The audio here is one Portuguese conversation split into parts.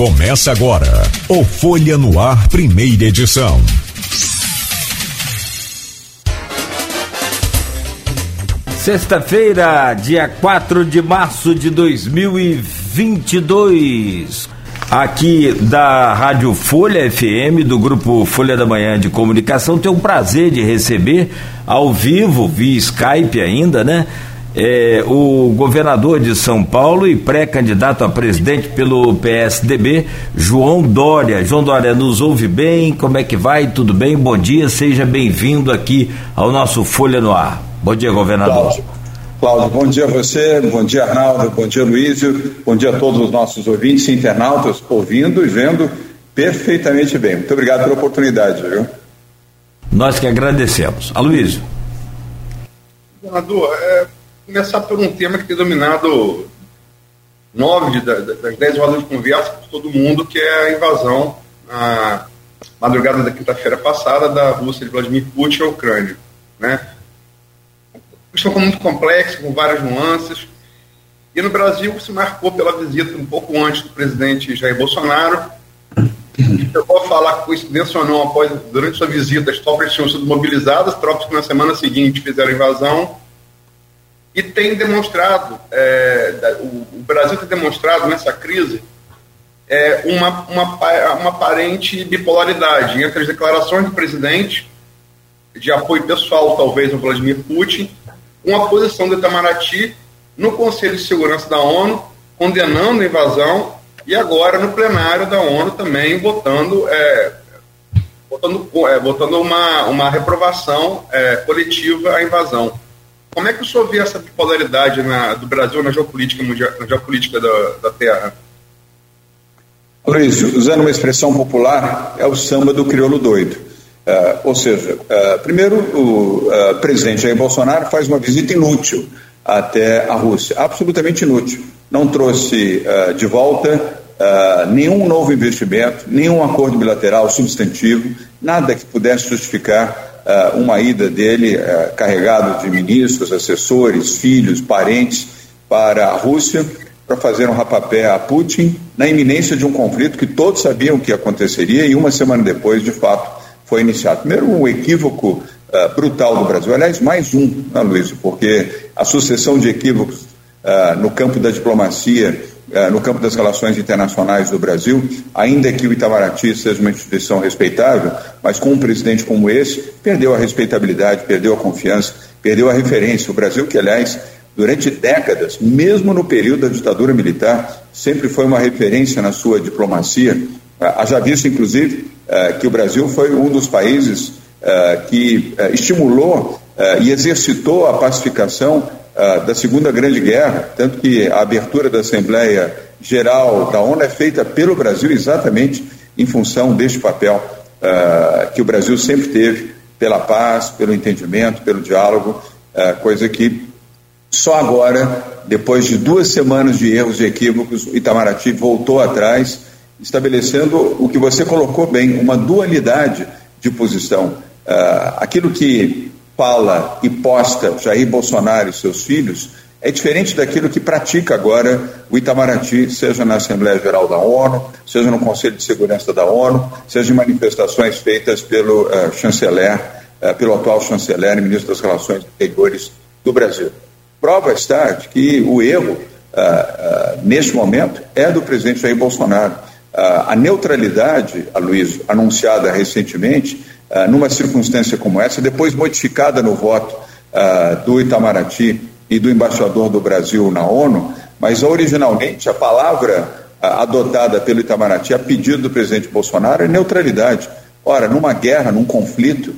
Começa agora o Folha no Ar, primeira edição. Sexta-feira, dia 4 de março de 2022. Aqui da Rádio Folha FM, do grupo Folha da Manhã de Comunicação, tenho o prazer de receber ao vivo, via Skype ainda, né? É, o governador de São Paulo e pré-candidato a presidente pelo PSDB, João Dória. João Dória, nos ouve bem? Como é que vai? Tudo bem? Bom dia, seja bem-vindo aqui ao nosso Folha no Ar. Bom dia, governador. Cláudio. Cláudio, bom dia a você, bom dia Arnaldo, bom dia Luísio, bom dia a todos os nossos ouvintes e internautas ouvindo e vendo perfeitamente bem. Muito obrigado pela oportunidade, viu? Nós que agradecemos. Aloysio. Governador, é, começar por um tema que tem dominado nove das dez rodas de conversa por todo mundo, que é a invasão na madrugada da quinta-feira passada da Rússia de Vladimir Putin à Ucrânia. Né? Questão muito complexa, com várias nuances. E no Brasil se marcou pela visita um pouco antes do presidente Jair Bolsonaro. Eu vou falar coincidência ou não, após, durante sua visita, as tropas tinham sido mobilizadas, tropas que na semana seguinte fizeram invasão e tem demonstrado, é, o, Brasil tem demonstrado nessa crise é, uma, uma, uma aparente bipolaridade entre as declarações do presidente, de apoio pessoal, talvez, ao Vladimir Putin, com a posição do Itamaraty no Conselho de Segurança da ONU, condenando a invasão, e agora no plenário da ONU também votando, é, é, votando uma, uma reprovação é, coletiva à invasão. Como é que o senhor vê essa bipolaridade na, do Brasil na geopolítica mundial, na geopolítica da, da Terra? Luiz, usando uma expressão popular, é o samba do crioulo doido. Uh, ou seja, uh, primeiro, o uh, presidente Jair Bolsonaro faz uma visita inútil até a Rússia, absolutamente inútil. Não trouxe de volta nenhum novo investimento, nenhum acordo bilateral substantivo, nada que pudesse justificar uh, uma ida dele uh, carregado de ministros, assessores, filhos, parentes para a Rússia para fazer um rapapé a Putin na iminência de um conflito que todos sabiam que aconteceria e uma semana depois, de fato, foi iniciado. Primeiro, um equívoco uh, brutal do Brasil. Aliás, mais um, né, Luiz, porque a sucessão de equívocos no campo da diplomacia no campo das relações internacionais do Brasil, ainda que o Itamaraty seja uma instituição respeitável, mas com um presidente como esse, perdeu a respeitabilidade, perdeu a confiança, perdeu a referência. O Brasil, que aliás, durante décadas, mesmo no período da ditadura militar, sempre foi uma referência na sua diplomacia. Eh, haja visto, inclusive, eh, que o Brasil foi um dos países que estimulou e exercitou a pacificação uh, da Segunda Grande Guerra, tanto que a abertura da Assembleia Geral da ONU é feita pelo Brasil exatamente em função deste papel uh, que o Brasil sempre teve pela paz, pelo entendimento, pelo diálogo, uh, coisa que só agora, depois de duas semanas de erros e equívocos, o Itamaraty voltou atrás, estabelecendo o que você colocou bem, uma dualidade de posição. Aquilo que fala e posta Jair Bolsonaro e seus filhos é diferente daquilo que pratica agora o Itamaraty, seja na Assembleia Geral da ONU, seja no Conselho de Segurança da ONU, seja em manifestações feitas pelo uh, chanceler, uh, pelo atual chanceler e ministro das Relações Exteriores do Brasil. Prova está de que o erro, uh, neste momento, é do presidente Jair Bolsonaro. a neutralidade, a Luiz, anunciada recentemente, ah, numa circunstância como essa, depois modificada no voto uh, do Itamaraty e do embaixador do Brasil na ONU, mas originalmente a palavra uh, adotada pelo Itamaraty a pedido do presidente Bolsonaro é neutralidade. Ora, numa guerra, num conflito,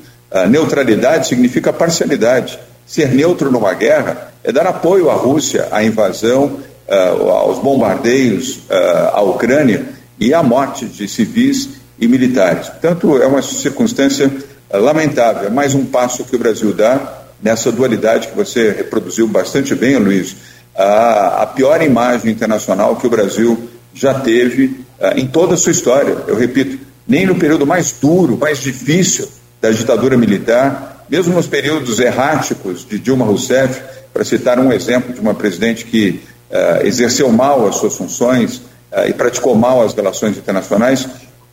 neutralidade significa parcialidade. Ser neutro numa guerra é dar apoio à Rússia, à invasão, aos bombardeios à Ucrânia e à morte de civis e militares. Portanto, é uma circunstância lamentável, é mais um passo que o Brasil dá nessa dualidade que você reproduziu bastante bem, Luiz, a, a pior imagem internacional que o Brasil já teve uh, em toda a sua história. Eu repito, nem no período mais duro, mais difícil da ditadura militar, mesmo nos períodos erráticos de Dilma Rousseff, para citar um exemplo de uma presidente que uh, exerceu mal as suas funções, uh, e praticou mal as relações internacionais,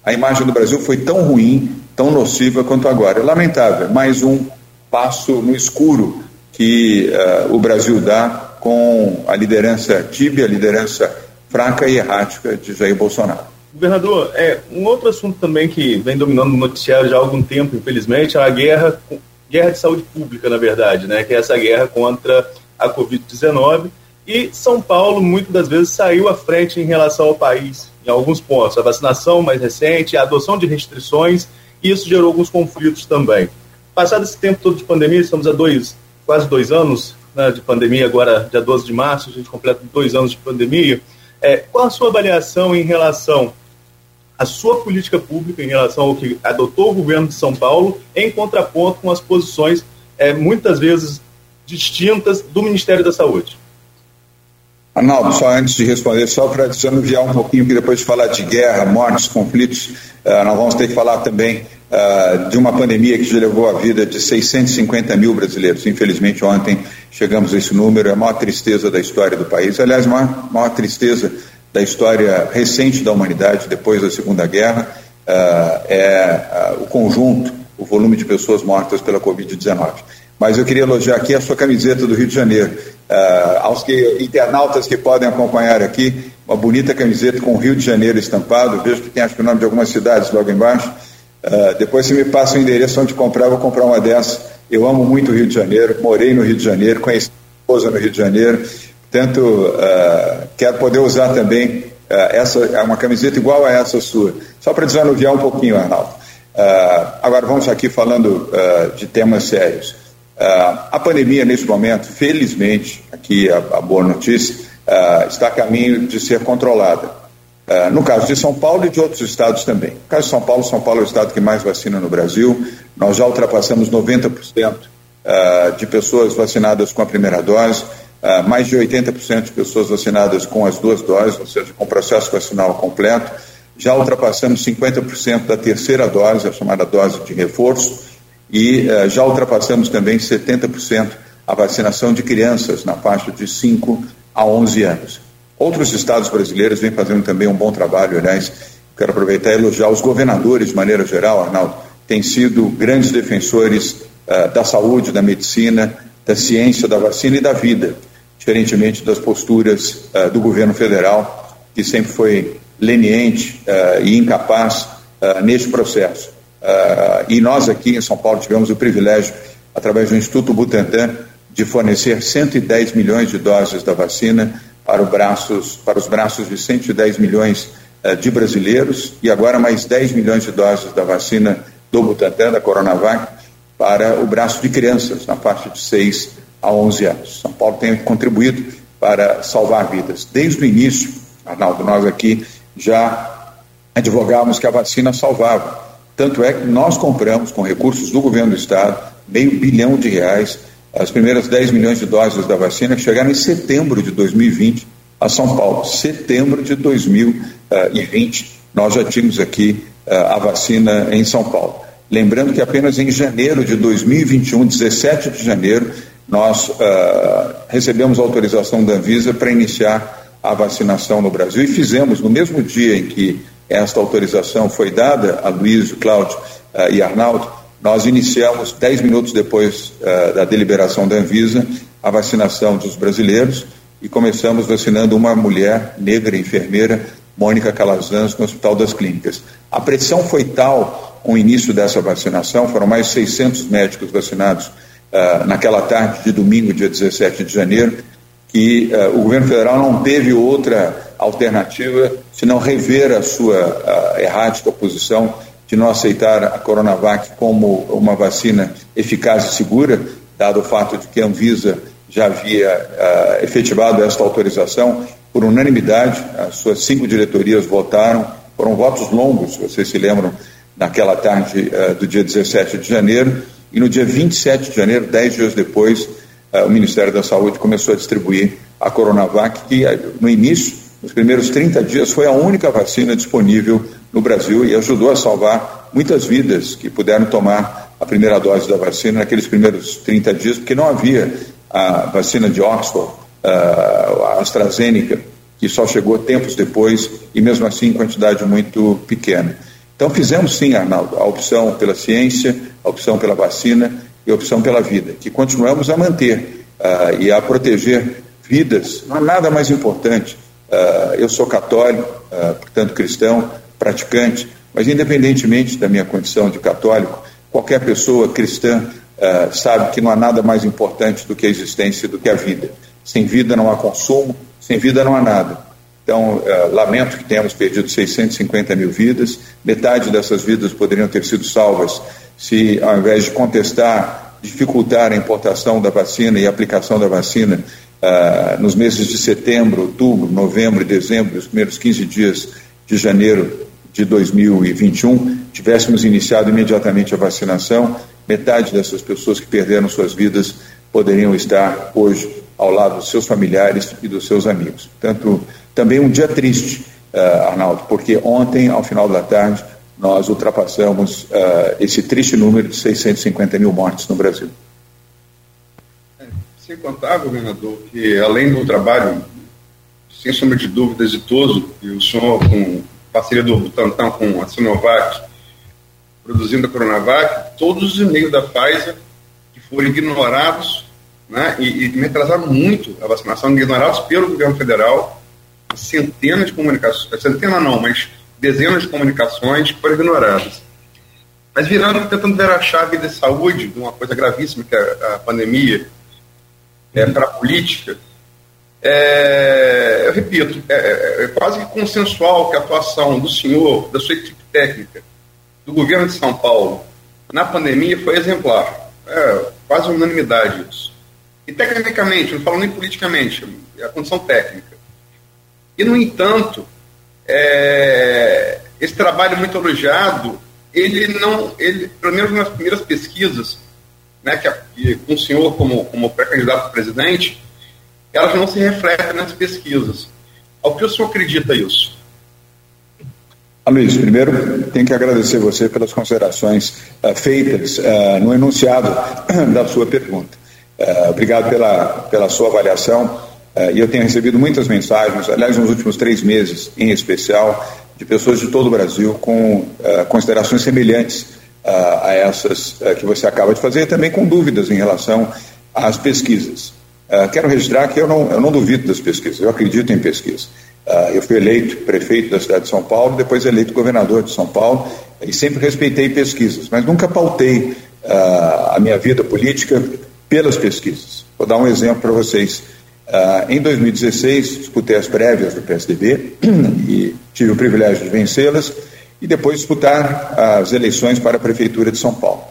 a imagem do Brasil foi tão ruim, tão nociva quanto agora. É lamentável, mais um passo no escuro que uh, o Brasil dá com a liderança tíbia, a liderança fraca e errática de Jair Bolsonaro. Governador, é, um outro assunto também que vem dominando o noticiário já há algum tempo, infelizmente, é a guerra, guerra de saúde pública, na verdade, né, que é essa guerra contra a Covid-19. E São Paulo, muitas das vezes, saiu à frente em relação ao país, em alguns pontos. A vacinação mais recente, a adoção de restrições, isso gerou alguns conflitos também. Passado esse tempo todo de pandemia, estamos há dois, quase dois anos né, de pandemia, agora dia 12 de março, a gente completa dois anos de pandemia. É, qual a sua avaliação em relação à sua política pública, em relação ao que adotou o governo de São Paulo, em contraponto com as posições é, muitas vezes distintas do Ministério da Saúde? Arnaldo, só antes de responder, só para desanuviar um pouquinho, que depois de falar de guerra, mortes, conflitos, uh, nós vamos ter que falar também uh, de uma pandemia que já levou a vida de 650 mil brasileiros. Infelizmente, ontem chegamos a esse número, é a maior tristeza da história do país. Aliás, a maior, maior tristeza da história recente da humanidade, depois da Segunda Guerra, uh, é o conjunto, o volume de pessoas mortas pela Covid-19 mas eu queria elogiar aqui a sua camiseta do Rio de Janeiro. Uh, aos que, internautas que podem acompanhar aqui, uma bonita camiseta com o Rio de Janeiro estampado, vejo que tem acho que o nome de algumas cidades logo embaixo. Uh, depois você me passa o endereço onde comprar, vou comprar uma dessas. Eu amo muito o Rio de Janeiro, morei no Rio de Janeiro, conheci a esposa no Rio de Janeiro, portanto, uh, quero poder usar também essa, é uma camiseta igual a essa sua, só para desanuviar um pouquinho, Arnaldo. agora vamos aqui falando de temas sérios. Uh, a pandemia, nesse momento, felizmente, aqui a, a boa notícia, uh, está a caminho de ser controlada. Uh, no caso de São Paulo e de outros estados também. No caso de São Paulo, São Paulo é o estado que mais vacina no Brasil. Nós já ultrapassamos 90% de pessoas vacinadas com a primeira dose, mais de 80% de pessoas vacinadas com as duas doses, ou seja, com o processo vacinal completo. Já ultrapassamos 50% da terceira dose, a chamada dose de reforço e uh, já ultrapassamos também 70% a vacinação de crianças na faixa de 5 a 11 anos. Outros estados brasileiros vêm fazendo também um bom trabalho, aliás, quero aproveitar e elogiar os governadores de maneira geral, Arnaldo, têm sido grandes defensores uh, da saúde, da medicina, da ciência, da vacina e da vida, diferentemente das posturas uh, do governo federal, que sempre foi leniente e incapaz neste processo. Uh, e nós aqui em São Paulo tivemos o privilégio, através do Instituto Butantan, de fornecer 110 milhões de doses da vacina para, braços, para os braços de 110 milhões uh, de brasileiros e agora mais 10 milhões de doses da vacina do Butantan, da Coronavac, para o braço de crianças na faixa de 6 a 11 anos. São Paulo tem contribuído para salvar vidas. Desde o início, Arnaldo, nós aqui já advogávamos que a vacina salvava tanto é que nós compramos, com recursos do governo do Estado, meio bilhão de reais, as primeiras 10 milhões de doses da vacina que chegaram em setembro de 2020 a São Paulo. Setembro de 2020, nós já tínhamos aqui eh, a vacina em São Paulo. Lembrando que apenas em janeiro de 2021, 17 de janeiro, nós uh, recebemos autorização da Anvisa para iniciar a vacinação no Brasil e fizemos no mesmo dia em que esta autorização foi dada a Luiz, Cláudio uh, e Arnaldo, nós iniciamos, dez minutos depois uh, da deliberação da Anvisa, a vacinação dos brasileiros e começamos vacinando uma mulher negra, enfermeira, Mônica Calazans, no Hospital das Clínicas. A pressão foi tal com o início dessa vacinação, foram mais de 600 médicos vacinados uh, naquela tarde de domingo, dia 17 de janeiro, que o governo federal não teve outra alternativa senão rever a sua a errática posição de não aceitar a Coronavac como uma vacina eficaz e segura, dado o fato de que a Anvisa já havia uh, efetivado esta autorização por unanimidade, as suas cinco diretorias votaram, foram votos longos, vocês se lembram, naquela tarde uh, do dia 17 de janeiro, e no dia 27 de janeiro, dez dias depois, uh, o Ministério da Saúde começou a distribuir a Coronavac, que no início nos primeiros 30 dias, foi a única vacina disponível no Brasil e ajudou a salvar muitas vidas que puderam tomar a primeira dose da vacina naqueles primeiros 30 dias, porque não havia a vacina de Oxford, a AstraZeneca, que só chegou tempos depois e mesmo assim em quantidade muito pequena. Então fizemos sim, Arnaldo, a opção pela ciência, a opção pela vacina e a opção pela vida, que continuamos a manter uh, e a proteger vidas. Não há nada mais importante. Uh, eu sou católico, uh, portanto cristão, praticante, mas independentemente da minha condição de católico, qualquer pessoa cristã sabe que não há nada mais importante do que a existência, do que a vida. Sem vida não há consumo, sem vida não há nada. Então, uh, lamento que tenhamos perdido 650 mil vidas. Metade dessas vidas poderiam ter sido salvas se, ao invés de contestar, dificultar a importação da vacina e a aplicação da vacina uh, nos meses de setembro, outubro, novembro e dezembro, os primeiros 15 dias de janeiro de 2021, tivéssemos iniciado imediatamente a vacinação, metade dessas pessoas que perderam suas vidas poderiam estar hoje ao lado dos seus familiares e dos seus amigos. Portanto, também um dia triste, uh, Arnaldo, porque ontem, ao final da tarde, nós ultrapassamos uh, esse triste número de 650 mil mortes no Brasil. Sem contar, governador, que além do trabalho, sem sombra de dúvida, exitoso, e o senhor, com parceria do Butantan com a Sinovac, produzindo a Coronavac, todos os e-mails da Pfizer que foram ignorados né, e, e me atrasaram muito a vacinação, ignorados pelo governo federal, centenas de comunicações, centenas não, mas dezenas de comunicações foram ignoradas. Mas virando, tentando ver a chave de saúde de uma coisa gravíssima que é a pandemia, é, para a política, é, eu repito, é, é, é, quase consensual que a atuação do senhor, da sua equipe técnica, do governo de São Paulo, na pandemia foi exemplar. É quase unanimidade isso. E tecnicamente, não falo nem politicamente, é a condição técnica. E, no entanto, é, esse trabalho muito elogiado, ele não, ele, pelo menos nas primeiras pesquisas, né, que, a, o senhor como, como pré-candidato a presidente, elas não se refletem nas pesquisas. Ao que o senhor acredita isso? Luiz, primeiro tenho que agradecer você pelas considerações uh, feitas uh, no enunciado da sua pergunta. Uh, obrigado pela, pela sua avaliação. E eu tenho recebido muitas mensagens, aliás, nos últimos três meses em especial, de pessoas de todo o Brasil com considerações semelhantes a essas que você acaba de fazer, também com dúvidas em relação às pesquisas. quero registrar que eu não, eu não duvido das pesquisas, eu acredito em pesquisa. eu fui eleito prefeito da cidade de São Paulo, depois eleito governador de São Paulo, e sempre respeitei pesquisas, mas nunca pautei a minha vida política pelas pesquisas. Vou dar um exemplo para vocês. Uh, em 2016, disputei as prévias do PSDB e tive o privilégio de vencê-las e depois disputar as eleições para a Prefeitura de São Paulo.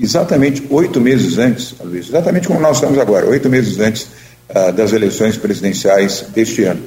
Exatamente oito meses antes, Luiz, exatamente como nós estamos agora, oito meses antes uh, das eleições presidenciais deste ano.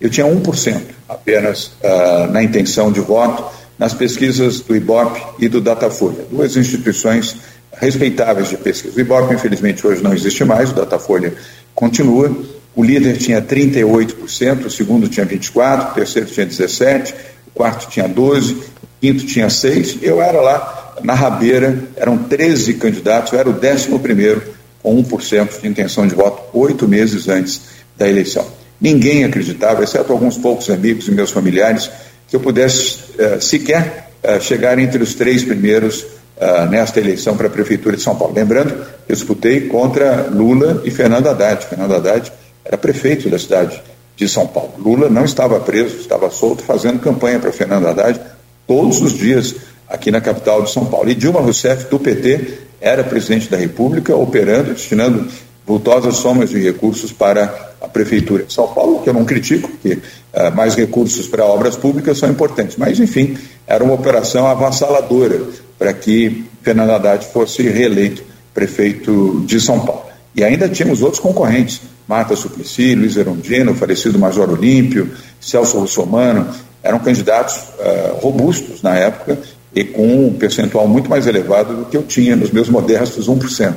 Eu tinha 1% apenas uh, na intenção de voto nas pesquisas do IBOP e do Datafolha, duas instituições respeitáveis de pesquisa. O Ibope, infelizmente, hoje não existe mais, o Datafolha continua. O líder tinha 38%, o segundo tinha 24%, o terceiro tinha 17%, o quarto tinha 12%, o quinto tinha 6%. Eu era lá na rabeira, eram 13 candidatos, eu era o décimo primeiro com 1% de intenção de voto, oito meses antes da eleição. Ninguém acreditava, exceto alguns poucos amigos e meus familiares, que eu pudesse uh, sequer uh, chegar entre os três primeiros uh, nesta eleição para a Prefeitura de São Paulo. Lembrando, eu disputei contra Lula e Fernando Haddad. Fernando Haddad era prefeito da cidade de São Paulo. Lula não estava preso, estava solto, fazendo campanha para Fernando Haddad todos os dias aqui na capital de São Paulo. E Dilma Rousseff, do PT, era presidente da República, operando, destinando vultosas somas de recursos para a Prefeitura de São Paulo, que eu não critico, porque uh, mais recursos para obras públicas são importantes. Mas, enfim, era uma operação avassaladora para que Fernando Haddad fosse reeleito prefeito de São Paulo. E ainda tínhamos outros concorrentes, Marta Suplicy, Luiz Erundino, o falecido Major Olímpio, Celso Russomano, eram candidatos uh, robustos na época e com um percentual muito mais elevado do que eu tinha nos meus modestos 1%.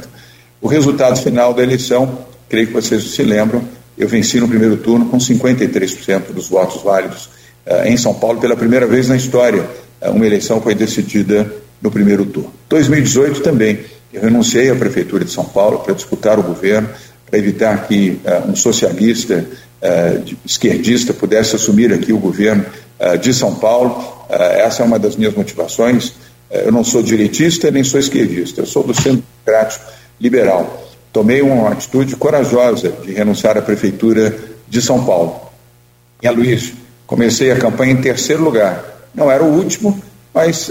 O resultado final da eleição, creio que vocês se lembram, eu venci no primeiro turno com 53% dos votos válidos uh, em São Paulo pela primeira vez na história. Uh, uma eleição foi decidida no primeiro turno. 2018 também, eu renunciei à Prefeitura de São Paulo para disputar o governo para evitar que uh, um socialista uh, esquerdista pudesse assumir aqui o governo uh, de São Paulo. essa é uma das minhas motivações. eu não sou direitista nem sou esquerdista, eu sou do centro democrático liberal. Tomei uma atitude corajosa de renunciar à prefeitura de São Paulo. E a Luiz, comecei a campanha em terceiro lugar. Não era o último, mas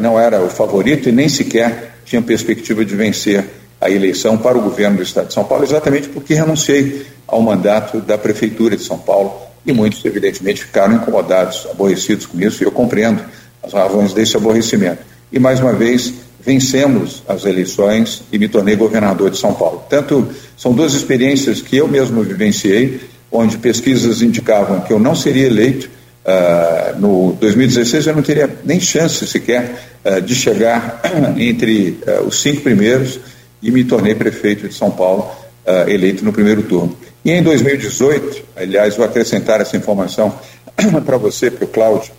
não era o favorito e nem sequer tinha perspectiva de vencer a eleição para o governo do Estado de São Paulo, exatamente porque renunciei ao mandato da Prefeitura de São Paulo e muitos, evidentemente, ficaram incomodados, aborrecidos com isso, e eu compreendo as razões desse aborrecimento. E, mais uma vez, vencemos as eleições e me tornei governador de São Paulo. Tanto são duas experiências que eu mesmo vivenciei, onde pesquisas indicavam que eu não seria eleito. Uh, no 2016 eu não teria nem chance sequer de chegar entre uh, os cinco primeiros e me tornei prefeito de São Paulo, uh, eleito no primeiro turno. E em 2018, aliás, vou acrescentar essa informação para você, para o Cláudio,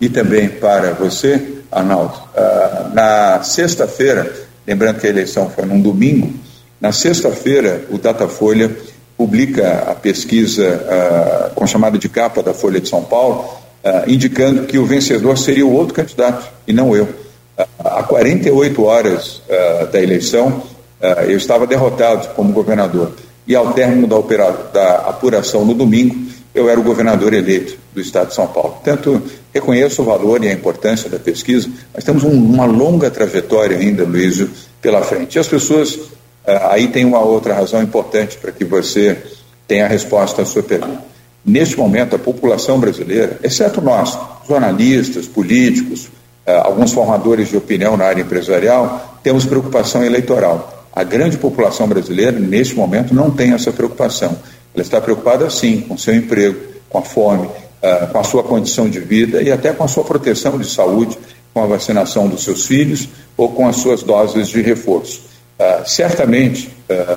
e também para você, Arnaldo. Na sexta-feira, lembrando que a eleição foi num domingo, na sexta-feira o Datafolha publica a pesquisa com chamada de capa da Folha de São Paulo, uh, indicando que o vencedor seria o outro candidato e não eu. Uh, há 48 horas da eleição, uh, eu estava derrotado como governador. E ao término da, opera, da apuração no domingo, eu era o governador eleito do Estado de São Paulo. Portanto, reconheço o valor e a importância da pesquisa, mas temos um, uma longa trajetória ainda, Luísio, pela frente. E as pessoas, aí tem uma outra razão importante para que você tenha a resposta à sua pergunta. Neste momento, a população brasileira, exceto nós, jornalistas, políticos, uh, alguns formadores de opinião na área empresarial, temos preocupação eleitoral. A grande população brasileira, neste momento, não tem essa preocupação. Ela está preocupada, sim, com seu emprego, com a fome, uh, com a sua condição de vida e até com a sua proteção de saúde, com a vacinação dos seus filhos ou com as suas doses de reforço. Uh, certamente,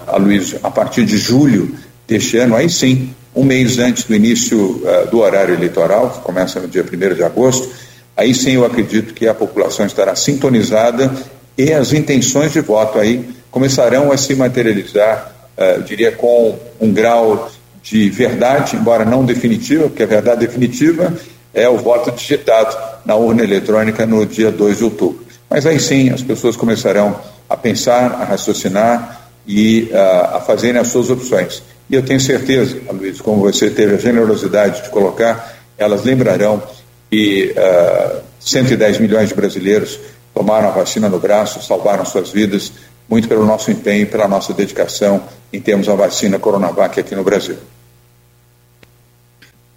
Aloysio, a partir de julho deste ano, aí sim, um mês antes do início uh, do horário eleitoral, que começa no dia 1 de agosto, aí sim eu acredito que a população estará sintonizada e as intenções de voto aí começarão a se materializar, uh, diria, com um grau de verdade, embora não definitiva, porque a verdade definitiva é o voto digitado na urna eletrônica no dia 2 de outubro. Mas aí sim as pessoas começarão a pensar, a raciocinar e uh, a fazerem as suas opções. E eu tenho certeza, Luiz, como você teve a generosidade de colocar, elas lembrarão que uh, ah, 110 milhões de brasileiros tomaram a vacina no braço, salvaram suas vidas, muito pelo nosso empenho, pela nossa dedicação em termos da vacina Coronavac aqui no Brasil.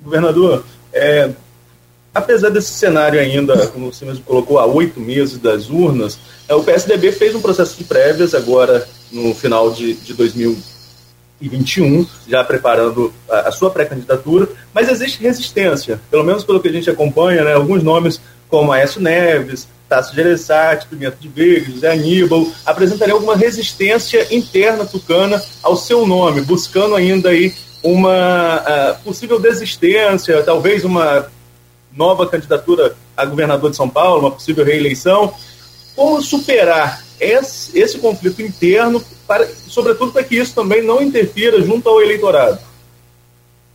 Governador, é, apesar desse cenário ainda, como você mesmo colocou, há oito meses das urnas, é, o PSDB fez um processo de prévias agora no final de, de 2021, já preparando a, a sua pré-candidatura, mas existe resistência, pelo menos pelo que a gente acompanha, né, alguns nomes como Aécio Neves, Tasso Gereissati, Pimenta de Veiga, José Aníbal, apresentariam alguma resistência interna tucana ao seu nome, buscando ainda aí uma uh, possível desistência, talvez uma nova candidatura a governador de São Paulo, uma possível reeleição. Como superar esse, esse conflito interno, para, sobretudo para que isso também não interfira junto ao eleitorado?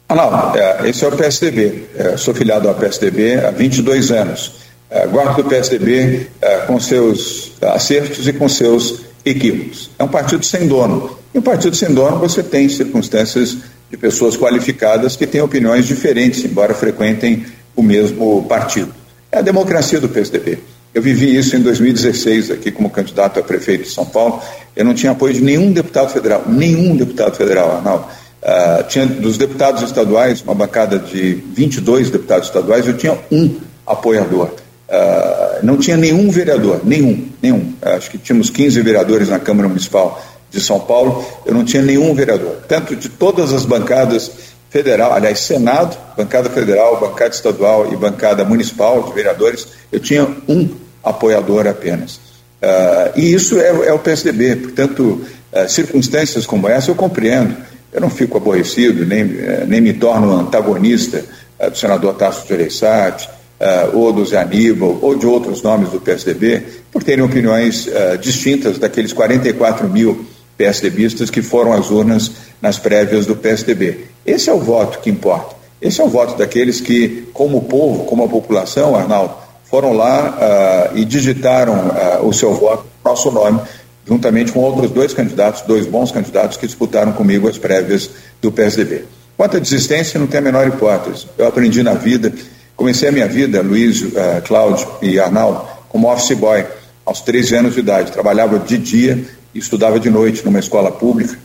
Ah, não, é, esse é o PSDB. É, sou filiado ao PSDB há 22 anos. É, guardo do PSDB é, com seus acertos e com seus equívocos. É um partido sem dono. E um partido sem dono você tem circunstâncias de pessoas qualificadas que têm opiniões diferentes, embora frequentem o mesmo partido. É a democracia do PSDB. Eu vivi isso em 2016 aqui como candidato a prefeito de São Paulo. Eu não tinha apoio de nenhum deputado federal, nenhum deputado federal, Arnaldo. Uh, tinha dos deputados estaduais, uma bancada de 22 deputados estaduais, eu tinha um apoiador. Uh, não tinha nenhum vereador, nenhum, nenhum. Uh, acho que tínhamos 15 vereadores na Câmara Municipal de São Paulo, eu não tinha nenhum vereador. Tanto de todas as bancadas federal, aliás, Senado, bancada federal, bancada estadual e bancada municipal de vereadores, eu tinha um apoiador apenas. Uh, e isso é, é, o PSDB, portanto, circunstâncias como essa eu compreendo. Eu não fico aborrecido, nem, eh, nem me torno antagonista do senador Tasso de Oreissati, uh, ou do Zé Aníbal, ou de outros nomes do PSDB, por terem opiniões uh, distintas daqueles 44 mil PSDBistas que foram às urnas nas prévias do PSDB. Esse é o voto que importa. Esse é o voto daqueles que, como povo, como a população, Arnaldo, foram lá uh, e digitaram uh, o seu voto, nosso nome, juntamente com outros dois candidatos, dois bons candidatos que disputaram comigo as prévias do PSDB. Quanto à desistência, não tem a menor hipótese. Eu aprendi na vida, comecei a minha vida, Luiz, uh, Cláudio e Arnaldo, como office boy, aos 13 anos de idade. Trabalhava de dia e estudava de noite numa escola pública,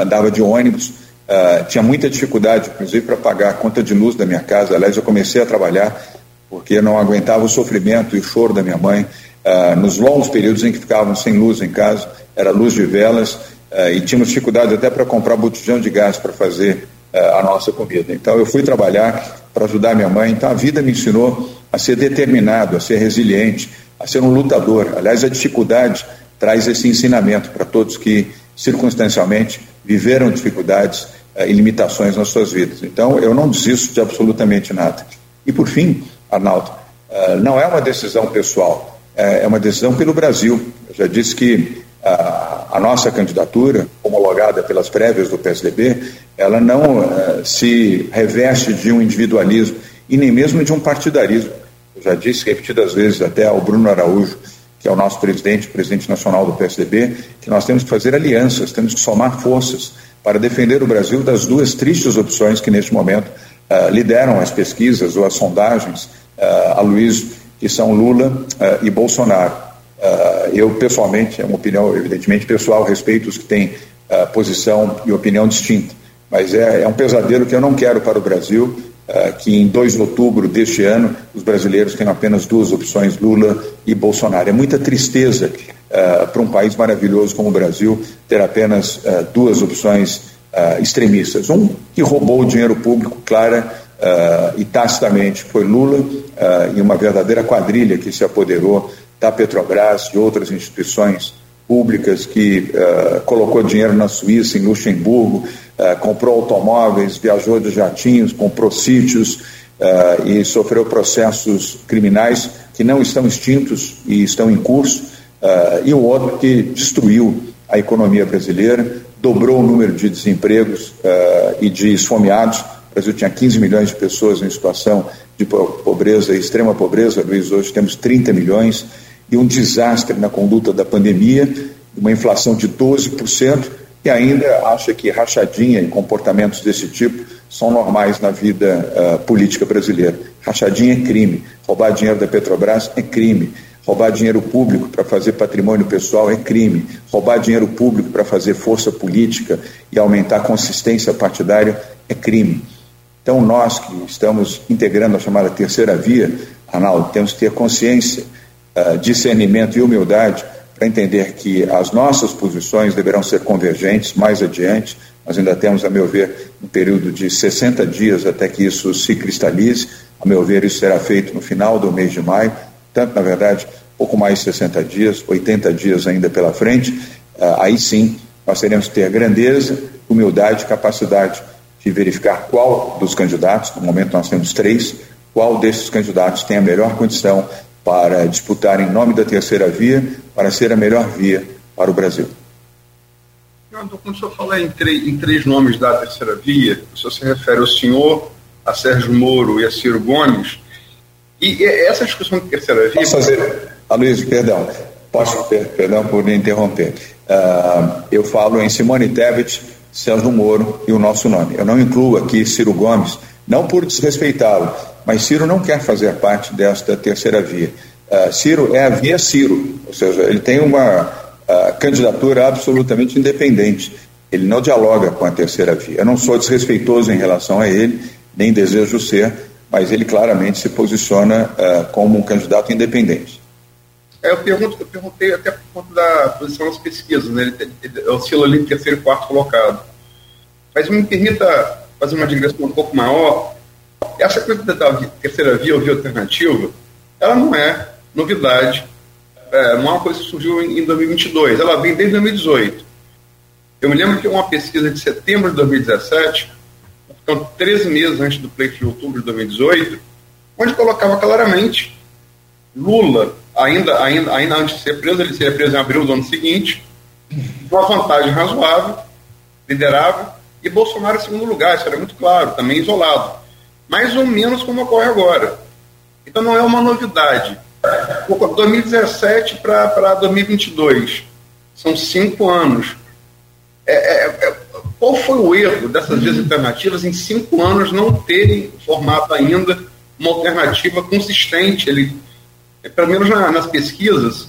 andava de ônibus, Uh, tinha muita dificuldade, inclusive, para pagar a conta de luz da minha casa. Aliás, eu comecei a trabalhar porque não aguentava o sofrimento e o choro da minha mãe. Uh, nos longos períodos em que ficávamos sem luz em casa, era luz de velas uh, e tínhamos dificuldade até para comprar botijão de gás para fazer a nossa comida. Então, eu fui trabalhar para ajudar minha mãe. Então, a vida me ensinou a ser determinado, a ser resiliente, a ser um lutador. Aliás, a dificuldade traz esse ensinamento para todos que, circunstancialmente, viveram dificuldades e limitações nas suas vidas. Então, eu não desisto de absolutamente nada. E, por fim, Arnaldo, uh, não é uma decisão pessoal, é, é uma decisão pelo Brasil. Eu já disse que a nossa candidatura, homologada pelas prévias do PSDB, ela não se reveste de um individualismo e nem mesmo de um partidarismo. Eu já disse repetidas vezes até ao Bruno Araújo, que é o nosso presidente, presidente nacional do PSDB, que nós temos que fazer alianças, temos que somar forças para defender o Brasil das duas tristes opções que neste momento uh, lideram as pesquisas ou as sondagens uh, a Luiz, que são Lula uh, e Bolsonaro. eu, pessoalmente, é uma opinião, evidentemente, pessoal, respeito os que têm posição e opinião distinta, mas é, é, um pesadelo que eu não quero para o Brasil, que em 2 de outubro deste ano os brasileiros tenham apenas duas opções, Lula e Bolsonaro. É muita tristeza para um país maravilhoso como o Brasil ter apenas duas opções uh, extremistas. Um que roubou o dinheiro público, clara uh, e tacitamente, foi Lula uh, e uma verdadeira quadrilha que se apoderou da Petrobras e outras instituições públicas, que colocou dinheiro na Suíça, em Luxemburgo, comprou automóveis, viajou de jatinhos, comprou sítios e sofreu processos criminais que não estão extintos e estão em curso, e o outro que destruiu a economia brasileira, dobrou o número de desempregos e de esfomeados. O Brasil tinha 15 milhões de pessoas em situação de pobreza, extrema pobreza, Luiz, hoje temos 30 milhões, e um desastre na conduta da pandemia, uma inflação de 12%, e ainda acha que rachadinha e comportamentos desse tipo são normais na vida uh, política brasileira. Rachadinha é crime, roubar dinheiro da Petrobras é crime, Roubar dinheiro público para fazer patrimônio pessoal é crime. Roubar dinheiro público para fazer força política e aumentar a consistência partidária é crime. Então, nós que estamos integrando a chamada terceira via, Arnaldo, temos que ter consciência, uh, discernimento e humildade para entender que as nossas posições deverão ser convergentes mais adiante. Nós ainda temos, a meu ver, um período de 60 dias até que isso se cristalize. A meu ver, isso será feito no final do mês de maio tanto, na verdade, pouco mais de 60 dias, 80 dias ainda pela frente, uh, aí sim nós teremos que ter grandeza, humildade, capacidade de verificar qual dos candidatos, no momento nós temos três, qual desses candidatos tem a melhor condição para disputar em nome da terceira via, para ser a melhor via para o Brasil. Então, quando o senhor fala em, em três nomes da terceira via, o senhor se refere ao senhor, a Sérgio Moro e a Ciro Gomes, e essa discussão de terceira via. Posso fazer, Aloysio, perdão, posso, perdão por interromper. Uh, eu falo em Simone Tebet, Sérgio Moro e o nosso nome. Eu não incluo aqui Ciro Gomes, não por desrespeitá-lo, mas Ciro não quer fazer parte desta terceira via. Uh, Ciro é a via Ciro, ou seja, ele tem uma uh, candidatura absolutamente independente. Ele não dialoga com a terceira via. Eu não sou desrespeitoso em relação a ele, nem desejo ser, mas ele claramente se posiciona uh, como um candidato independente. É, eu, pergunto, eu perguntei até por conta da posição das pesquisas, né? ele, ele oscila ali terceiro e quarto colocado. Mas me permita fazer uma digressão um pouco maior. Essa coisa da terceira via ou via alternativa, ela não é novidade, é, não é uma coisa que surgiu em, em 2022, ela vem desde 2018. Eu me lembro que uma pesquisa de setembro de 2017 então 13 meses antes do pleito de outubro de 2018, onde colocava claramente Lula, ainda, ainda, ainda antes de ser preso, ele seria preso em abril do ano seguinte, uma vantagem razoável, liderável, e Bolsonaro em segundo lugar, isso era muito claro, também isolado. Mais ou menos como ocorre agora. Então não é uma novidade. 2017 para 2022, são cinco anos. É, é, é, qual foi o erro dessas vias alternativas em cinco anos não terem formado ainda uma alternativa consistente? Ele, é, pelo menos na, nas pesquisas,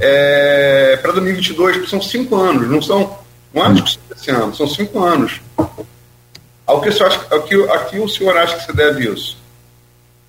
é, para 2022, são cinco anos, não são não é discussão desse ano, são cinco anos. Ao que, acha, ao que, a que o senhor acha que se deve isso?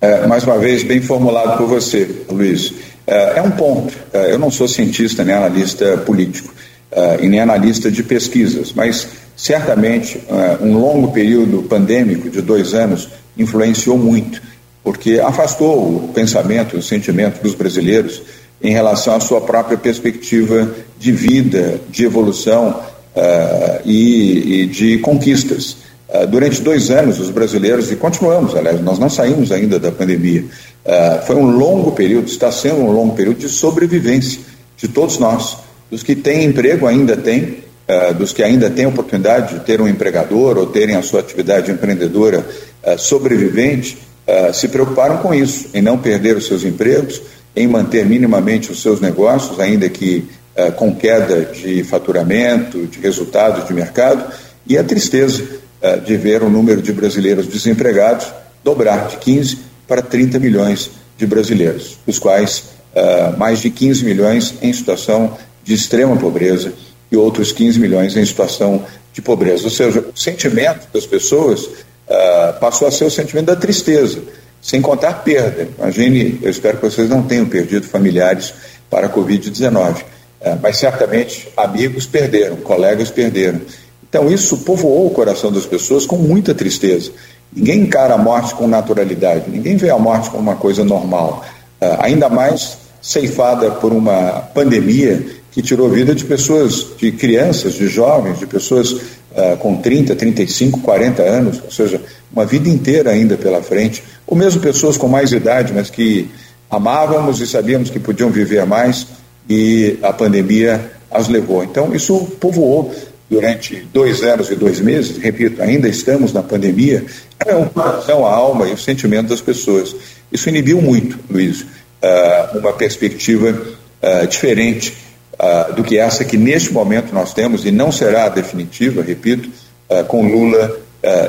É, mais uma vez, bem formulado por você, Luiz. É, é um ponto. É, eu não sou cientista nem analista político é, e nem analista de pesquisas, mas certamente é, um longo período pandêmico de dois anos influenciou muito, porque afastou o pensamento, o sentimento dos brasileiros em relação à sua própria perspectiva de vida, de evolução uh, e, e, de conquistas. Uh, durante dois anos, os brasileiros, e continuamos, aliás, nós não saímos ainda da pandemia, uh, foi um longo período, está sendo um longo período de sobrevivência de todos nós. Dos que têm emprego, ainda têm, dos que ainda têm oportunidade de ter um empregador ou terem a sua atividade empreendedora sobrevivente, se preocuparam com isso, em não perder os seus empregos, em manter minimamente os seus negócios, ainda que com queda de faturamento, de resultados de mercado, e a tristeza de ver o número de brasileiros desempregados dobrar de 15 para 30 milhões de brasileiros, dos quais eh, mais de 15 milhões em situação de extrema pobreza e outros 15 milhões em situação de pobreza. Ou seja, o sentimento das pessoas passou a ser o sentimento da tristeza, sem contar perda. Imagine, eu espero que vocês não tenham perdido familiares para a Covid-19. É, mas certamente amigos perderam, colegas perderam. Então isso povoou o coração das pessoas com muita tristeza. Ninguém encara a morte com naturalidade, ninguém vê a morte como uma coisa normal. É, ainda mais ceifada por uma pandemia que tirou vida de pessoas, de crianças, de jovens, de pessoas uh, com 30, 35, 40 anos, ou seja, uma vida inteira ainda pela frente, ou mesmo pessoas com mais idade, mas que amávamos e sabíamos que podiam viver mais e a pandemia as levou. Então, isso povoou durante dois anos e dois meses, repito, ainda estamos na pandemia, é o coração, a alma e o sentimento das pessoas. Isso inibiu muito, Luiz, uh, uma perspectiva uh, diferente uh, do que essa que neste momento nós temos, e não será definitiva, repito, com Lula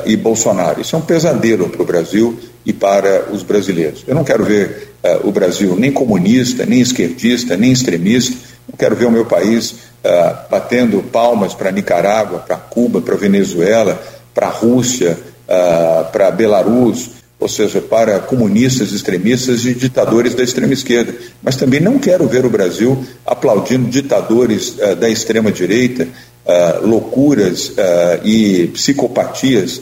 e Bolsonaro. Isso é um pesadelo para o Brasil e para os brasileiros. Eu não quero ver o Brasil nem comunista, nem esquerdista, nem extremista. Não quero ver o meu país uh, batendo palmas para Nicarágua, para Cuba, para Venezuela, para a Rússia, uh, para Belarus, ou seja, para comunistas, extremistas e ditadores da extrema esquerda. Mas também não quero ver o Brasil aplaudindo ditadores da extrema direita, loucuras e psicopatias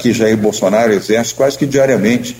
que Jair Bolsonaro exerce quase que diariamente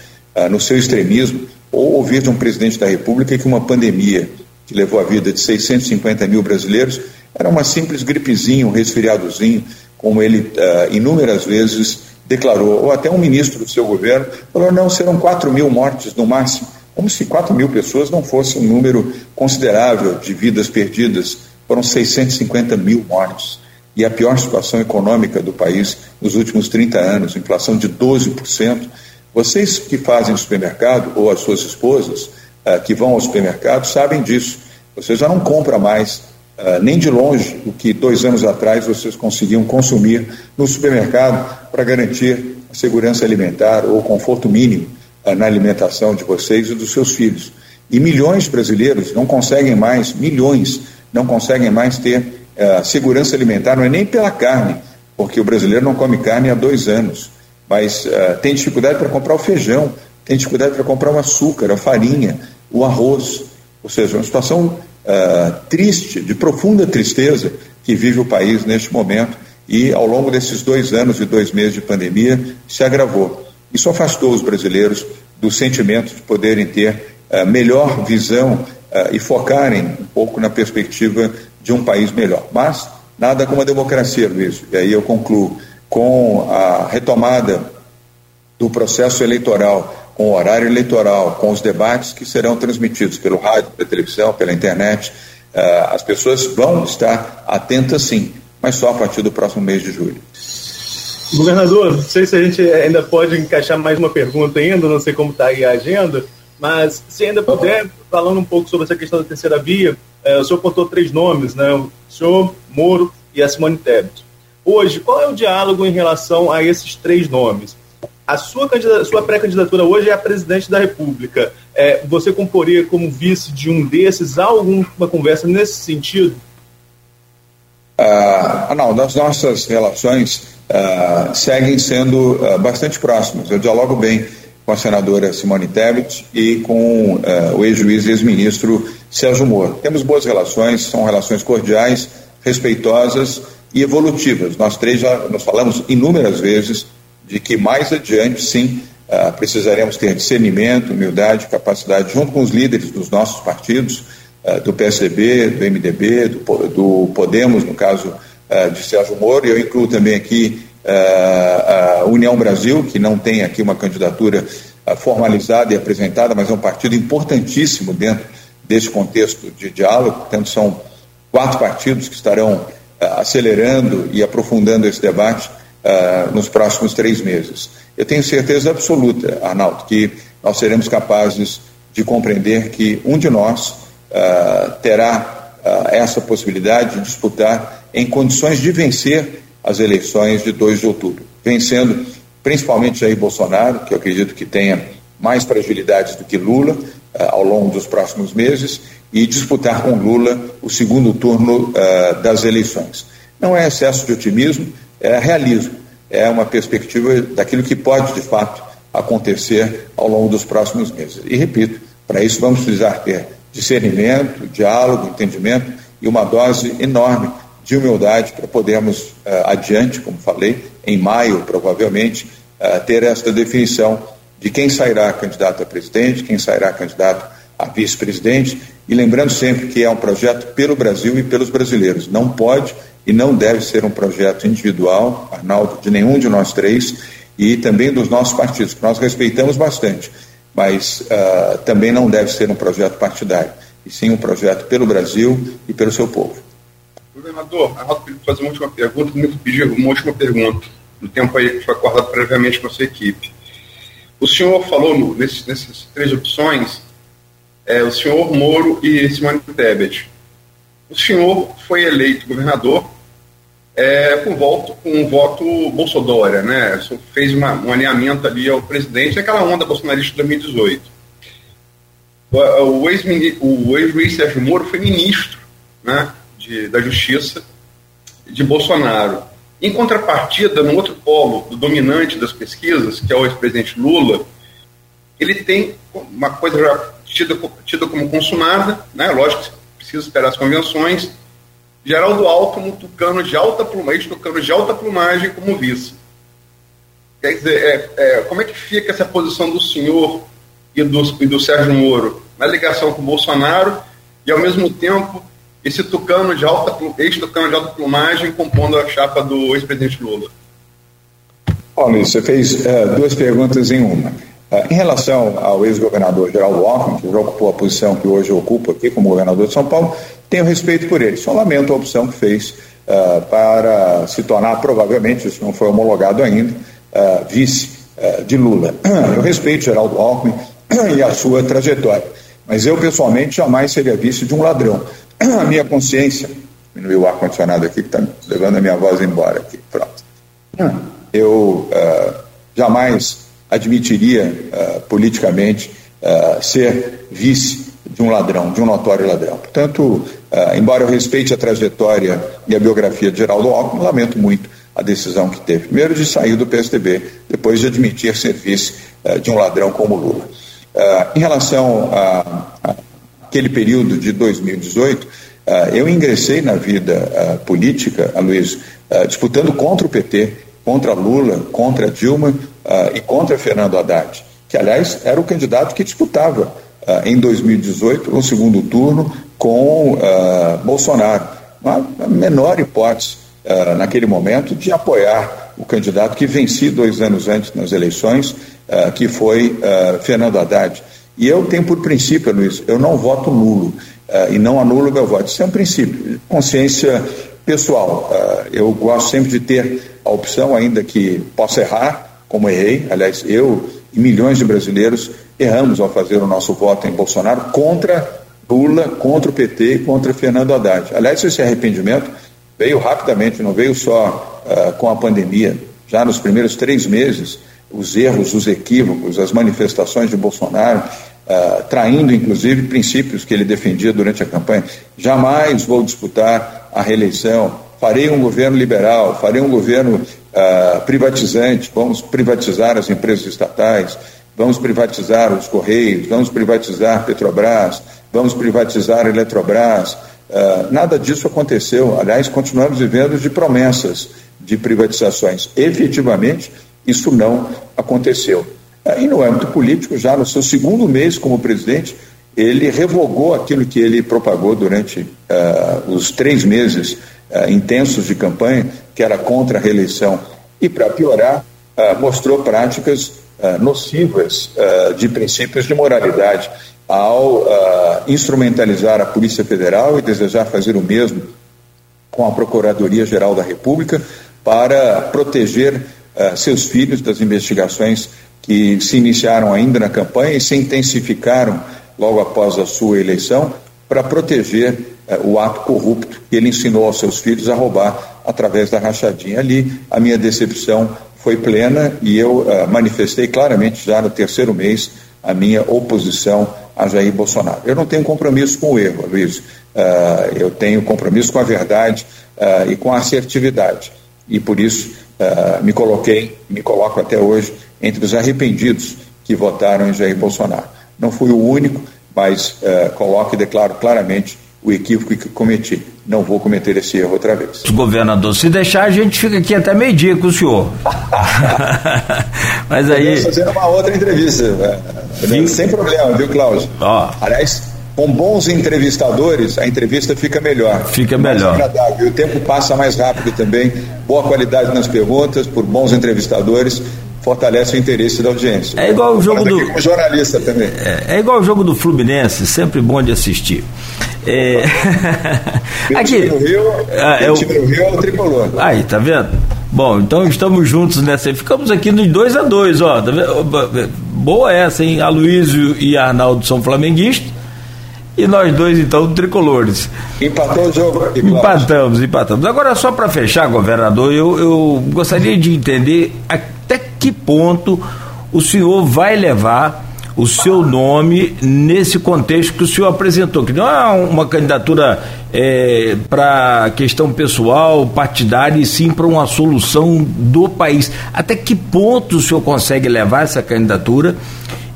no seu extremismo ou ouvir de um presidente da República que uma pandemia que levou a vida de 650 mil brasileiros era uma simples gripezinha, um resfriadozinho, como ele uh, inúmeras vezes declarou, ou até um ministro do seu governo falou: não, serão 4 mil mortes no máximo, como se 4 mil pessoas não fosse um número considerável de vidas perdidas. Foram 650 mil mortes. E a pior situação econômica do país nos últimos 30 anos, inflação de 12%. Vocês que fazem supermercado, ou as suas esposas uh, que vão ao supermercado, sabem disso. Vocês já não compram mais, uh, nem de longe, o que dois anos atrás vocês conseguiam consumir no supermercado para garantir a segurança alimentar ou o conforto mínimo uh, na alimentação de vocês e dos seus filhos. E milhões de brasileiros não conseguem mais, milhões, não conseguem mais ter segurança alimentar, não é nem pela carne, porque o brasileiro não come carne há dois anos mas tem dificuldade para comprar o feijão, tem dificuldade para comprar o açúcar, a farinha, o arroz. Ou seja, uma situação uh, triste, de profunda tristeza que vive o país neste momento e ao longo desses dois anos e dois meses de pandemia se agravou. Isso afastou os brasileiros do sentimento de poderem ter uh, melhor visão e focarem um pouco na perspectiva de um país melhor. Mas nada como a democracia, Luiz. E aí eu concluo com a retomada do processo eleitoral, com o horário eleitoral, com os debates que serão transmitidos pelo rádio, pela televisão, pela internet, as pessoas vão estar atentas sim, mas só a partir do próximo mês de julho. Governador, não sei se a gente ainda pode encaixar mais uma pergunta ainda, não sei como está aí a agenda, mas se ainda puder, falando um pouco sobre essa questão da terceira via, é, o senhor contou três nomes, né? O senhor Moro e a Simone Tebet. Hoje, qual é o diálogo em relação a esses três nomes? A sua, sua pré-candidatura hoje é a presidente da República. É, você comporia como vice de um desses? Há alguma conversa nesse sentido? Ah, não, as nossas relações uh, seguem sendo uh, bastante próximos. Eu dialogo bem com a senadora Simone Tebet e com uh, o ex-juiz e ex-ministro Sérgio Moro. Temos boas relações, são relações cordiais, respeitosas e evolutivas. Nós três já nos falamos inúmeras vezes de que mais adiante, sim, uh, precisaremos ter discernimento, humildade, capacidade, junto com os líderes dos nossos partidos, uh, do PSDB, do MDB, do, do Podemos, no caso uh, de Sérgio Moro, e eu incluo também aqui a União Brasil, que não tem aqui uma candidatura formalizada e apresentada, mas é um partido importantíssimo dentro desse contexto de diálogo, portanto são quatro partidos que estarão acelerando e aprofundando esse debate nos próximos três meses. Eu tenho certeza absoluta, Arnaldo, que nós seremos capazes de compreender que um de nós terá essa possibilidade de disputar em condições de vencer as eleições de 2 de outubro, vencendo principalmente Jair Bolsonaro, que eu acredito que tenha mais fragilidades do que Lula uh, ao longo dos próximos meses, e disputar com Lula o segundo turno uh, das eleições. Não é excesso de otimismo, é realismo, é uma perspectiva daquilo que pode de fato acontecer ao longo dos próximos meses. E repito, para isso vamos precisar ter discernimento, diálogo, entendimento e uma dose enorme de humildade para podermos uh, adiante, como falei, em maio, provavelmente, uh, ter esta definição de quem sairá candidato a presidente, quem sairá candidato a vice-presidente, e lembrando sempre que é um projeto pelo Brasil e pelos brasileiros. Não pode e não deve ser um projeto individual, Arnaldo, de nenhum de nós três, e também dos nossos partidos, que nós respeitamos bastante, mas uh, também não deve ser um projeto partidário, e sim um projeto pelo Brasil e pelo seu povo. Governador, a Rota pediu fazer uma última pergunta, muito pedir uma última pergunta, no tempo aí que foi acordado previamente com a sua equipe. O senhor falou no, nesses, nessas três opções, é, o senhor Moro e Simone Tebet. O senhor foi eleito governador é, com, voto, com voto Bolsonaro, né? O fez uma, um alinhamento ali ao presidente, aquela onda bolsonarista de 2018. O ex-juiz ex Sérgio Moro foi ministro, né? de, da Justiça de Bolsonaro. Em contrapartida, no outro polo do dominante das pesquisas, que é o ex-presidente Lula, ele tem uma coisa já tida, tida como consumada, né? lógico que precisa esperar as convenções, Geraldo Alckmin, tucano de alta plumagem, tucano de alta plumagem como vice. Quer dizer, é, é, como é que fica essa posição do senhor e do, e do Sérgio Moro na ligação com o Bolsonaro e, ao mesmo tempo, esse tucano de alta, ex-tucano de alta plumagem compondo a chapa do ex-presidente Lula? Luiz, você fez uh, duas perguntas em uma. Uh, em relação ao ex-governador Geraldo Alckmin, que já ocupou a posição que hoje ocupa aqui como governador de São Paulo, tenho respeito por ele. Só lamento a opção que fez uh, para se tornar, provavelmente, isso não foi homologado ainda, vice de Lula. Eu respeito Geraldo Alckmin e a sua trajetória, mas eu, pessoalmente, jamais seria vice de um ladrão a minha consciência, diminuiu o ar-condicionado aqui, que está levando a minha voz embora aqui, pronto. Eu uh, jamais admitiria uh, politicamente uh, ser vice de um ladrão, de um notório ladrão. Portanto, embora eu respeite a trajetória e a biografia de Geraldo Alckmin, lamento muito a decisão que teve, primeiro de sair do PSDB, depois de admitir ser vice de um ladrão como Lula. em relação aquele período de 2018, ah, eu ingressei na vida ah, política, Luiz, ah, disputando contra o PT, contra Lula, contra Dilma e contra Fernando Haddad, que, aliás, era o candidato que disputava em 2018 no segundo turno com Bolsonaro. Uma menor hipótese naquele momento de apoiar o candidato que venci dois anos antes nas eleições, que foi Fernando Haddad. E eu tenho por princípio, Luiz, eu não voto nulo. uh, e não anulo meu voto. Isso é um princípio, consciência pessoal. Uh, eu gosto sempre de ter a opção, ainda que possa errar, como errei. Aliás, eu e milhões de brasileiros erramos ao fazer o nosso voto em Bolsonaro contra Lula, contra o PT e contra Fernando Haddad. Aliás, esse arrependimento veio rapidamente, não veio só uh, com a pandemia. Já nos primeiros três meses, os erros, os equívocos, as manifestações de Bolsonaro, uh, traindo inclusive princípios que ele defendia durante a campanha. Jamais vou disputar a reeleição, farei um governo liberal, farei um governo uh, privatizante, vamos privatizar as empresas estatais, vamos privatizar os Correios, vamos privatizar Petrobras, vamos privatizar a Eletrobras. Uh, nada disso aconteceu. Aliás, continuamos vivendo de promessas de privatizações. Efetivamente, isso não aconteceu. Uh, e no âmbito político, já no seu segundo mês como presidente, ele revogou aquilo que ele propagou durante uh, os três meses intensos de campanha, que era contra a reeleição. E, para piorar, mostrou práticas nocivas de princípios de moralidade ao uh, instrumentalizar a Polícia Federal e desejar fazer o mesmo com a Procuradoria-Geral da República para proteger uh, seus filhos das investigações que se iniciaram ainda na campanha e se intensificaram logo após a sua eleição para proteger uh, o ato corrupto que ele ensinou aos seus filhos a roubar através da rachadinha. Ali, a minha decepção foi plena e eu manifestei claramente já no terceiro mês a minha oposição a Jair Bolsonaro. Eu não tenho compromisso com o erro, Luiz. Uh, eu tenho compromisso com a verdade uh, e com a assertividade. E por isso uh, me coloquei, me coloco até hoje, entre os arrependidos que votaram em Jair Bolsonaro. Não fui o único, mas coloco e declaro claramente o equívoco que cometi. Não vou cometer esse erro outra vez. Governador, se deixar, a gente fica aqui até meio-dia com o senhor. Mas aí. Podemos fazer uma outra entrevista. Né? Sem problema, viu, Cláudio? Ó. Aliás, com bons entrevistadores, a entrevista fica melhor. Fica melhor. E o tempo passa mais rápido também. Boa qualidade nas perguntas, por bons entrevistadores fortalece o interesse da audiência. É igual o jogo do jornalista também. É, é, igual o jogo do Fluminense, sempre bom de assistir. É... Aqui. no Rio, ah, é o... time no Rio é o tricolor. Aí, tá vendo? Bom, então estamos juntos nessa. Ficamos aqui nos 2 a 2 ó. Tá Boa essa, hein? Aloysio e Arnaldo são flamenguistas. E nós dois, então, tricolores. Empatou o jogo. Empatamos, empatamos. Agora, só para fechar, governador, eu, eu gostaria de entender até que ponto o senhor vai levar o seu nome nesse contexto que o senhor apresentou, que não é uma candidatura é, para questão pessoal, partidária, e sim para uma solução do país. Até que ponto o senhor consegue levar essa candidatura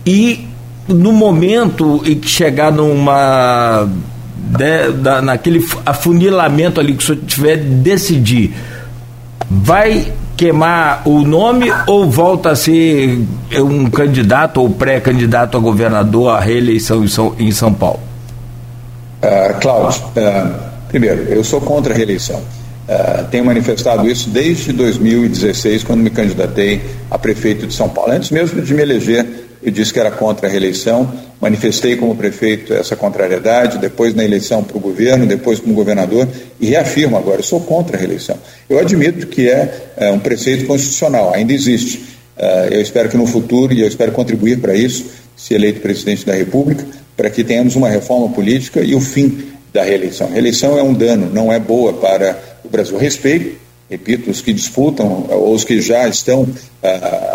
e no momento em que chegar numa de, da, naquele afunilamento ali que o senhor tiver decidir, vai queimar o nome ou volta a ser um candidato ou pré-candidato a governador à reeleição em São, em São Paulo? Uh, Cláudio, uh, primeiro, eu sou contra a reeleição. Uh, tenho manifestado isso desde 2016, quando me candidatei a prefeito de São Paulo. Antes mesmo de me eleger, eu disse que era contra a reeleição, manifestei como prefeito essa contrariedade, depois na eleição para o governo, depois como governador, e reafirmo agora, eu sou contra a reeleição. Eu admito que é, é um preceito constitucional, ainda existe. Uh, eu espero que no futuro, e eu espero contribuir para isso, se eleito presidente da República, para que tenhamos uma reforma política e o fim da reeleição. A reeleição é um dano, não é boa para o Brasil. Respeito repito, os que disputam, ou os que já estão uh,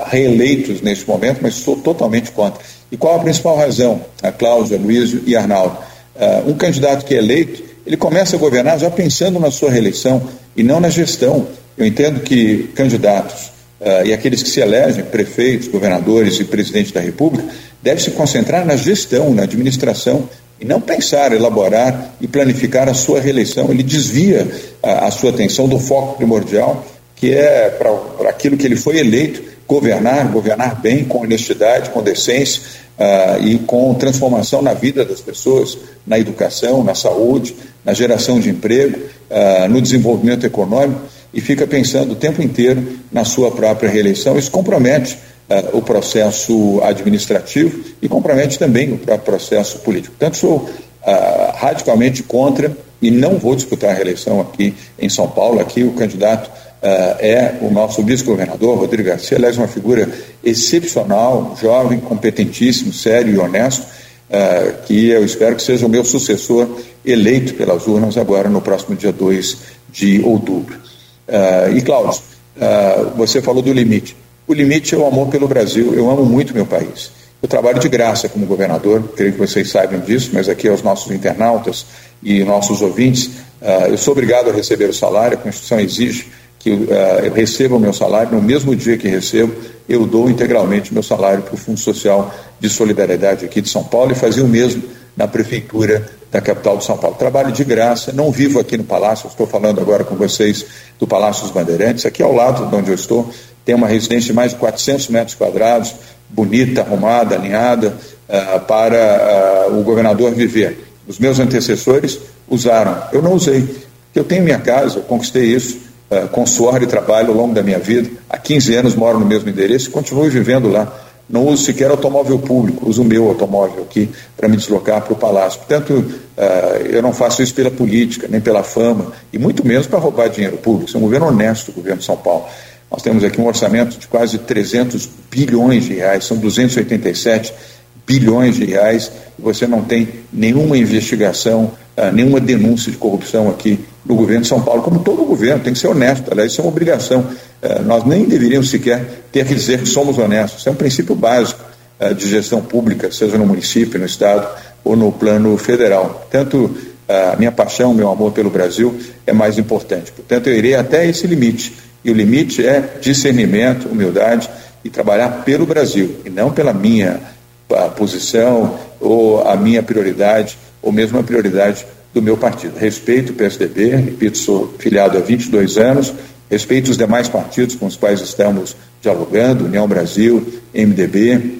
reeleitos neste momento, mas sou totalmente contra. E qual a principal razão, a Cláudia, Luísio e Arnaldo? Uh, um candidato que é eleito, ele começa a governar já pensando na sua reeleição e não na gestão. Eu entendo que candidatos uh, e aqueles que se elegem, prefeitos, governadores e presidente da República, devem se concentrar na gestão, na administração e não pensar, elaborar e planificar a sua reeleição. Ele desvia a, a sua atenção do foco primordial, que é para aquilo que ele foi eleito, governar, governar bem, com honestidade, com decência uh, e com transformação na vida das pessoas, na educação, na saúde, na geração de emprego, uh, no desenvolvimento econômico, e fica pensando o tempo inteiro na sua própria reeleição. Isso compromete o processo administrativo e compromete também o processo político. Portanto, sou uh, radicalmente contra e não vou disputar a reeleição aqui em São Paulo. Aqui o candidato uh, é o nosso vice-governador, Rodrigo Garcia, aliás, uma figura excepcional, jovem, competentíssimo, sério e honesto, uh, que eu espero que seja o meu sucessor eleito pelas urnas agora no próximo dia 2 de outubro. e, Cláudio, você falou do limite. O limite é o amor pelo Brasil. Eu amo muito meu país. Eu trabalho de graça como governador, creio que vocês saibam disso, mas aqui aos nossos internautas e nossos ouvintes, uh, eu sou obrigado a receber o salário, a Constituição exige que uh, eu receba o meu salário, no mesmo dia que recebo, eu dou integralmente meu salário para o Fundo Social de Solidariedade aqui de São Paulo e fazia o mesmo na Prefeitura da capital de São Paulo. Trabalho de graça, não vivo aqui no Palácio, estou falando agora com vocês do Palácio dos Bandeirantes, aqui ao lado de onde eu estou, tem uma residência de mais de 400 metros quadrados, bonita, arrumada, alinhada, uh, para uh, o governador viver. Os meus antecessores usaram, eu não usei. Eu tenho minha casa, eu conquistei isso uh, com suor e trabalho ao longo da minha vida. Há 15 anos moro no mesmo endereço e continuo vivendo lá. Não uso sequer automóvel público, uso o meu automóvel aqui para me deslocar para o palácio. Portanto, uh, eu não faço isso pela política, nem pela fama, e muito menos para roubar dinheiro público. Isso é um governo honesto, o governo de São Paulo. Nós temos aqui um orçamento de quase 300 bilhões de reais, são 287 bilhões de reais, e você não tem nenhuma investigação, uh, nenhuma denúncia de corrupção aqui no governo de São Paulo, como todo governo, tem que ser honesto, aliás, isso é uma obrigação. Uh, nós nem deveríamos sequer ter que dizer que somos honestos, isso é um princípio básico uh, de gestão pública, seja no município, no Estado ou no plano federal. Portanto, a minha paixão, meu amor pelo Brasil é mais importante. Portanto, eu irei até esse limite. E o limite é discernimento, humildade e trabalhar pelo Brasil, e não pela minha a posição ou a minha prioridade, ou mesmo a prioridade do meu partido. Respeito o PSDB, repito, sou filiado há 22 anos, respeito os demais partidos com os quais estamos dialogando, União Brasil, MDB,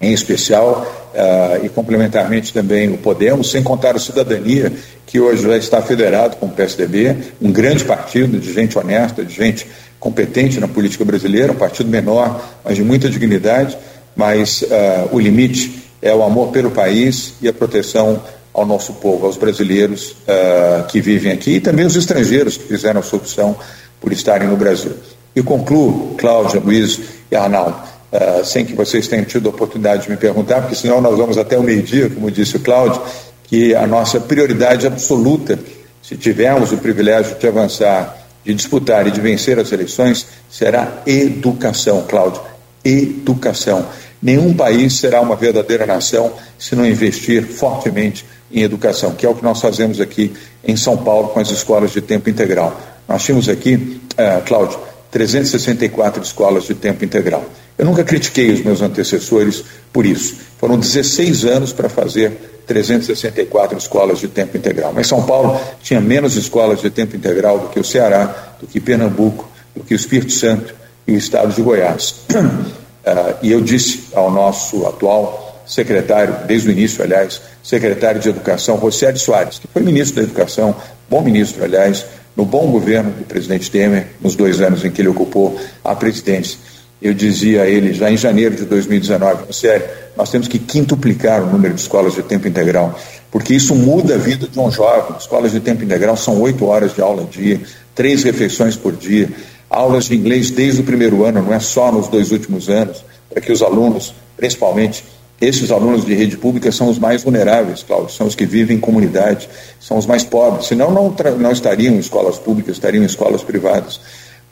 em especial, uh, e complementarmente também o Podemos, sem contar o Cidadania, que hoje já está federado com o PSDB, um grande partido de gente honesta, de gente competente na política brasileira, um partido menor, mas de muita dignidade mas uh, o limite é o amor pelo país e a proteção ao nosso povo, aos brasileiros uh, que vivem aqui e também os estrangeiros que fizeram a sua opção por estarem no Brasil. E concluo, Cláudia, Luiz e Arnaldo, uh, sem que vocês tenham tido a oportunidade de me perguntar, porque senão nós vamos até o meio-dia, como disse o Cláudio, que a nossa prioridade absoluta, se tivermos o privilégio de avançar, de disputar e de vencer as eleições, será educação, Cláudio educação. Nenhum país será uma verdadeira nação se não investir fortemente em educação, que é o que nós fazemos aqui em São Paulo com as escolas de tempo integral. Nós tínhamos aqui, uh, Cláudio, 364 escolas de tempo integral. Eu nunca critiquei os meus antecessores por isso. Foram 16 anos para fazer 364 escolas de tempo integral. Mas São Paulo tinha menos escolas de tempo integral do que o Ceará, do que Pernambuco, do que o Espírito Santo, e estado de Goiás. Uh, e eu disse ao nosso atual secretário, desde o início, aliás, secretário de Educação, Rosélio Soares, que foi ministro da Educação, bom ministro, aliás, no bom governo do presidente Temer, nos dois anos em que ele ocupou a presidência. Eu dizia a ele, já em janeiro de 2019, sério, nós temos que quintuplicar o número de escolas de tempo integral, porque isso muda a vida de um jovem. Escolas de tempo integral são oito horas de aula dia, três refeições por dia, aulas de inglês desde o primeiro ano, não é só nos dois últimos anos, para que os alunos, principalmente esses alunos de rede pública, são os mais vulneráveis, Cláudio, são os que vivem em comunidade, são os mais pobres, senão não, não estariam em escolas públicas, estariam em escolas privadas.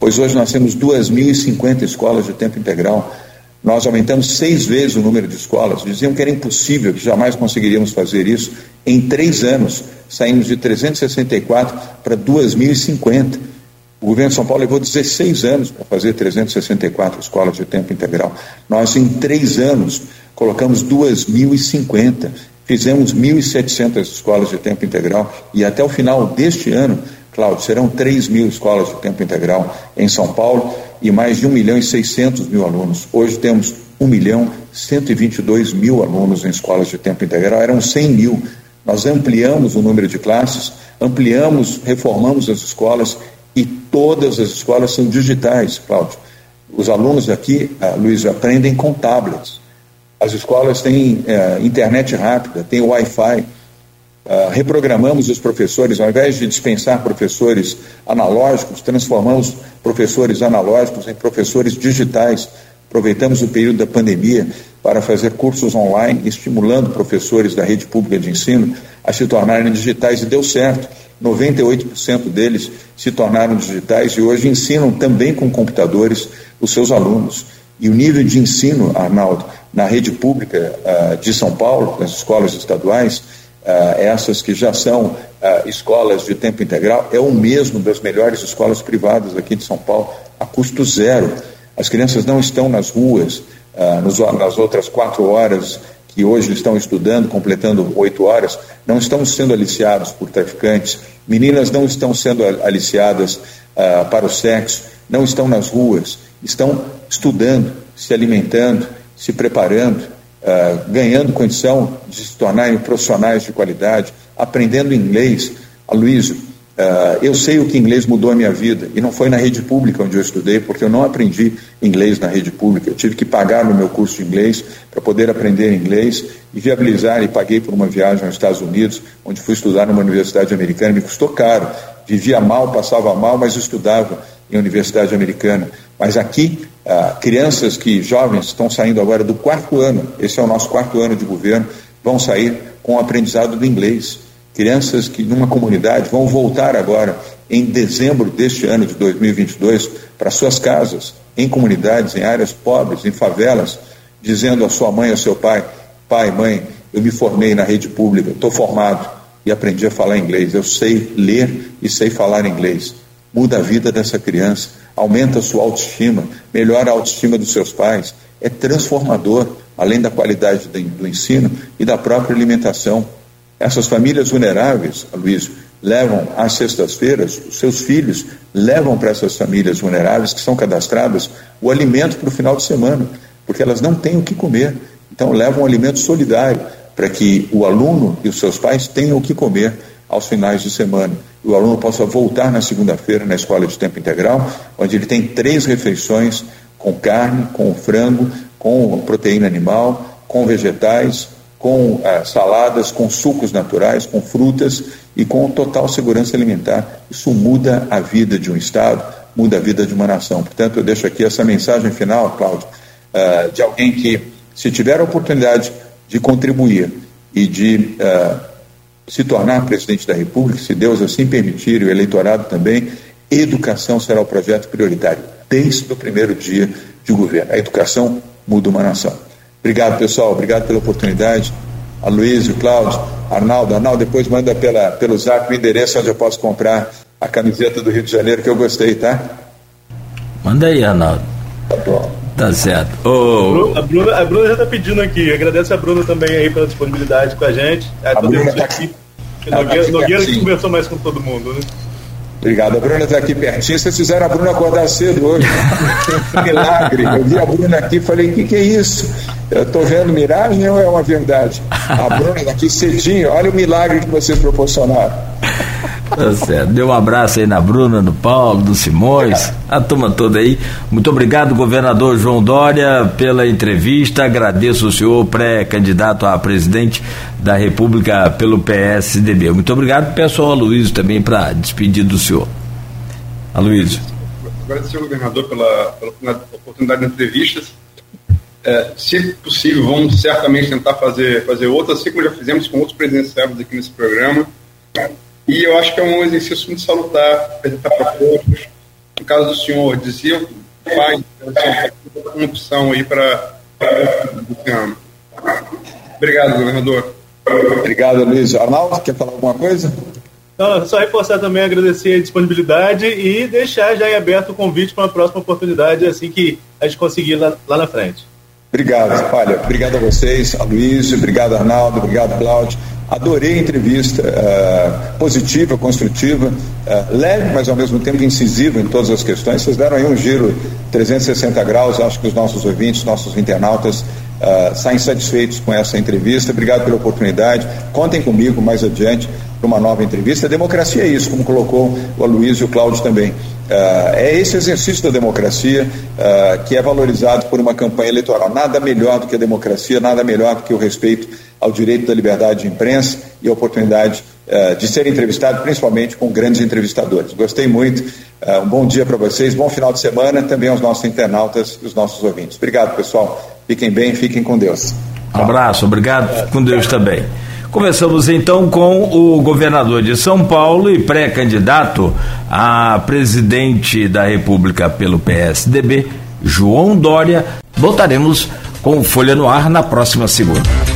Pois hoje nós temos 2.050 escolas de tempo integral, nós aumentamos seis vezes o número de escolas, diziam que era impossível, que jamais conseguiríamos fazer isso. Em três anos, saímos de 364 para 2.050. O governo de São Paulo levou 16 anos para fazer 364 escolas de tempo integral. Nós, em três anos, colocamos 2.050, fizemos 1.700 escolas de tempo integral e até o final deste ano, Cláudio, serão 3 mil escolas de tempo integral em São Paulo e mais de 1 milhão e 600 mil alunos. Hoje temos 1 milhão 122 mil alunos em escolas de tempo integral, eram 100 mil. Nós ampliamos o número de classes, ampliamos, reformamos as escolas e todas as escolas são digitais, Cláudio. Os alunos aqui, Luiz, aprendem com tablets. As escolas têm eh, internet rápida, têm Wi-Fi. Uh, reprogramamos os professores, ao invés de dispensar professores analógicos, transformamos professores analógicos em professores digitais. Aproveitamos o período da pandemia para fazer cursos online, estimulando professores da rede pública de ensino a se tornarem digitais, e deu certo. 98% deles se tornaram digitais e hoje ensinam também com computadores os seus alunos. E o nível de ensino, Arnaldo, na rede pública uh, de São Paulo, nas escolas estaduais, uh, essas que já são uh, escolas de tempo integral, é o mesmo das melhores escolas privadas aqui de São Paulo, a custo zero. As crianças não estão nas ruas, nos, nas outras quatro horas que hoje estão estudando, completando oito horas, não estão sendo aliciados por traficantes, meninas não estão sendo aliciadas para o sexo, não estão nas ruas, estão estudando, se alimentando, se preparando, uh, ganhando condição de se tornarem profissionais de qualidade, aprendendo inglês. Aloysio, uh, eu sei o que inglês mudou a minha vida, e não foi na rede pública onde eu estudei, porque eu não aprendi inglês na rede pública. Eu tive que pagar no meu curso de inglês para poder aprender inglês e viabilizar, e paguei por uma viagem aos Estados Unidos, onde fui estudar numa universidade americana, me custou caro. Vivia mal, passava mal, mas estudava em universidade americana. Mas aqui, ah, crianças que, jovens, estão saindo agora do quarto ano, esse é o nosso quarto ano de governo, vão sair com o aprendizado do inglês. Crianças que, numa comunidade, vão voltar agora, em dezembro deste ano de 2022, para suas casas, em comunidades, em áreas pobres, em favelas, dizendo à sua mãe, ao seu pai: Pai, mãe, eu me formei na rede pública, estou formado e aprendi a falar inglês. Eu sei ler e sei falar inglês. Muda a vida dessa criança aumenta a sua autoestima, melhora a autoestima dos seus pais, é transformador, além da qualidade do ensino e da própria alimentação. Essas famílias vulneráveis, Luiz, levam às sextas-feiras, os seus filhos levam para essas famílias vulneráveis que são cadastradas o alimento para o final de semana, porque elas não têm o que comer. Então levam um alimento solidário para que o aluno e os seus pais tenham o que comer aos finais de semana. E o aluno possa voltar na segunda-feira na escola de tempo integral, onde ele tem três refeições com carne, com frango, com proteína animal, com vegetais, com ah, saladas, com sucos naturais, com frutas e com total segurança alimentar. Isso muda a vida de um Estado, muda a vida de uma nação. Portanto, eu deixo aqui essa mensagem final, Cláudio, ah, de alguém que, se tiver a oportunidade de contribuir e de uh, se tornar presidente da República, se Deus assim permitir, e o eleitorado também, educação será o projeto prioritário desde o primeiro dia de governo. A educação muda uma nação. Obrigado, pessoal. Obrigado pela oportunidade. Aloysio, Cláudio, Arnaldo. Arnaldo, depois manda pela, pelo zap o endereço onde eu posso comprar a camiseta do Rio de Janeiro, que eu gostei, tá? Manda aí, Arnaldo. Tá bom. Tá certo. Oh. A, Bruna, a Bruna já está pedindo aqui. Agradeço a Bruna também aí pela disponibilidade com a gente. A, a Bruna está aqui. Nogueira, tá Nogueira que conversou mais com todo mundo, né? Obrigado. A Bruna está aqui pertinho. Vocês fizeram a Bruna acordar cedo hoje. Milagre. Eu vi a Bruna aqui e falei: o que, que é isso? Eu estou vendo miragem ou é uma verdade? A Bruna está aqui cedinho. Olha o milagre que vocês proporcionaram. Tá certo. Dê um abraço aí na Bruna, no Paulo, do Simões, a turma toda aí. Muito obrigado, governador João Dória, pela entrevista. Agradeço o senhor, pré-candidato a presidente da República pelo PSDB. Muito obrigado. Peço ao Aloysio também para despedir do senhor. Aloysio. Agradecer ao governador pela, pela oportunidade de entrevistas. É, se possível, vamos certamente tentar fazer, fazer outras, assim como já fizemos com outros presidenciáveis aqui nesse programa. E eu acho que é um exercício muito salutar apresentar propostas. No caso do senhor, dizia faz uma opção aí para esse ano. Obrigado, governador. Obrigado, Luiz. Arnaldo, quer falar alguma coisa? Não, só reforçar também, agradecer a disponibilidade e deixar já aberto o convite para uma próxima oportunidade, assim que a gente conseguir lá, lá na frente. Obrigado, olha, obrigado a vocês, a Luiz, obrigado Arnaldo, obrigado Cláudio. Adorei a entrevista, uh, positiva, construtiva, uh, leve, mas ao mesmo tempo incisiva em todas as questões. Vocês deram aí um giro 360 graus, acho que os nossos ouvintes, nossos internautas uh, saem satisfeitos com essa entrevista. Obrigado pela oportunidade. Contem comigo mais adiante para uma nova entrevista. A democracia é isso, como colocou o Aloysio e o Cláudio também. Uh, é esse exercício da democracia uh, que é valorizado por uma campanha eleitoral. Nada melhor do que a democracia, nada melhor do que o respeito ao direito da liberdade de imprensa e a oportunidade uh, de ser entrevistado, principalmente com grandes entrevistadores. Gostei muito. um bom dia para vocês, bom final de semana também aos nossos internautas e os nossos ouvintes. Obrigado, pessoal. Fiquem bem, fiquem com Deus. Um abraço, obrigado. Com Deus também. Conversamos então com o governador de São Paulo e pré-candidato a presidente da República pelo PSDB, João Dória. Voltaremos com Folha no Ar na próxima segunda.